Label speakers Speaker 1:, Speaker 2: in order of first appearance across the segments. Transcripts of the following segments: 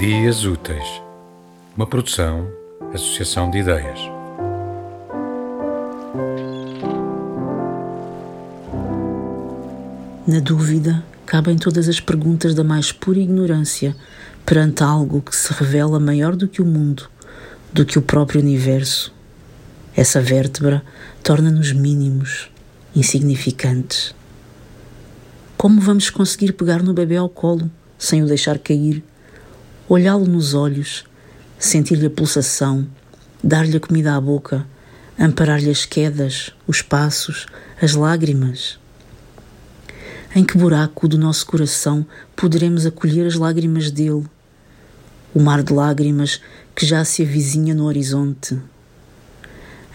Speaker 1: Dias Úteis, uma produção, associação de ideias.
Speaker 2: Na dúvida, cabem todas as perguntas da mais pura ignorância perante algo que se revela maior do que o mundo, do que o próprio universo. Essa vértebra torna-nos mínimos, insignificantes. Como vamos conseguir pegar no bebê ao colo sem o deixar cair, olhá-lo nos olhos, sentir-lhe a pulsação, dar-lhe a comida à boca, amparar-lhe as quedas, os passos, as lágrimas? Em que buraco do nosso coração poderemos acolher as lágrimas dele? O mar de lágrimas que já se avizinha no horizonte.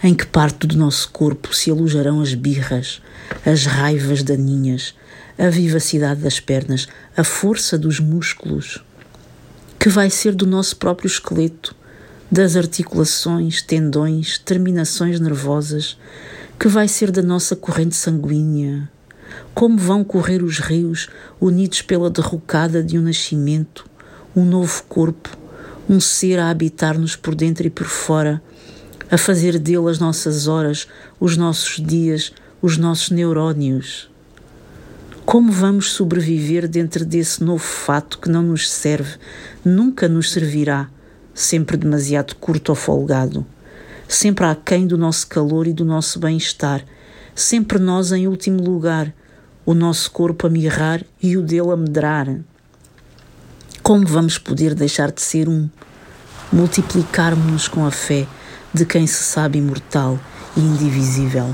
Speaker 2: Em que parte do nosso corpo se alojarão as birras, as raivas daninhas, a vivacidade das pernas, a força dos músculos? Que vai ser do nosso próprio esqueleto, das articulações, tendões, terminações nervosas? Que vai ser da nossa corrente sanguínea? Como vão correr os rios unidos pela derrocada de um nascimento, um novo corpo, um ser a habitar-nos por dentro e por fora, a fazer dele as nossas horas, os nossos dias, os nossos neurónios? Como vamos sobreviver dentro desse novo fato que não nos serve, nunca nos servirá, sempre demasiado curto ou folgado, sempre aquém do nosso calor e do nosso bem-estar, sempre nós em último lugar, o nosso corpo a mirrar e o dele a medrar. Como vamos poder deixar de ser um? Multiplicarmos-nos com a fé de quem se sabe imortal e indivisível.